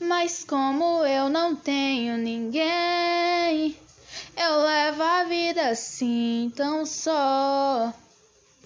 Mas como eu não tenho ninguém, eu levo a vida assim tão só.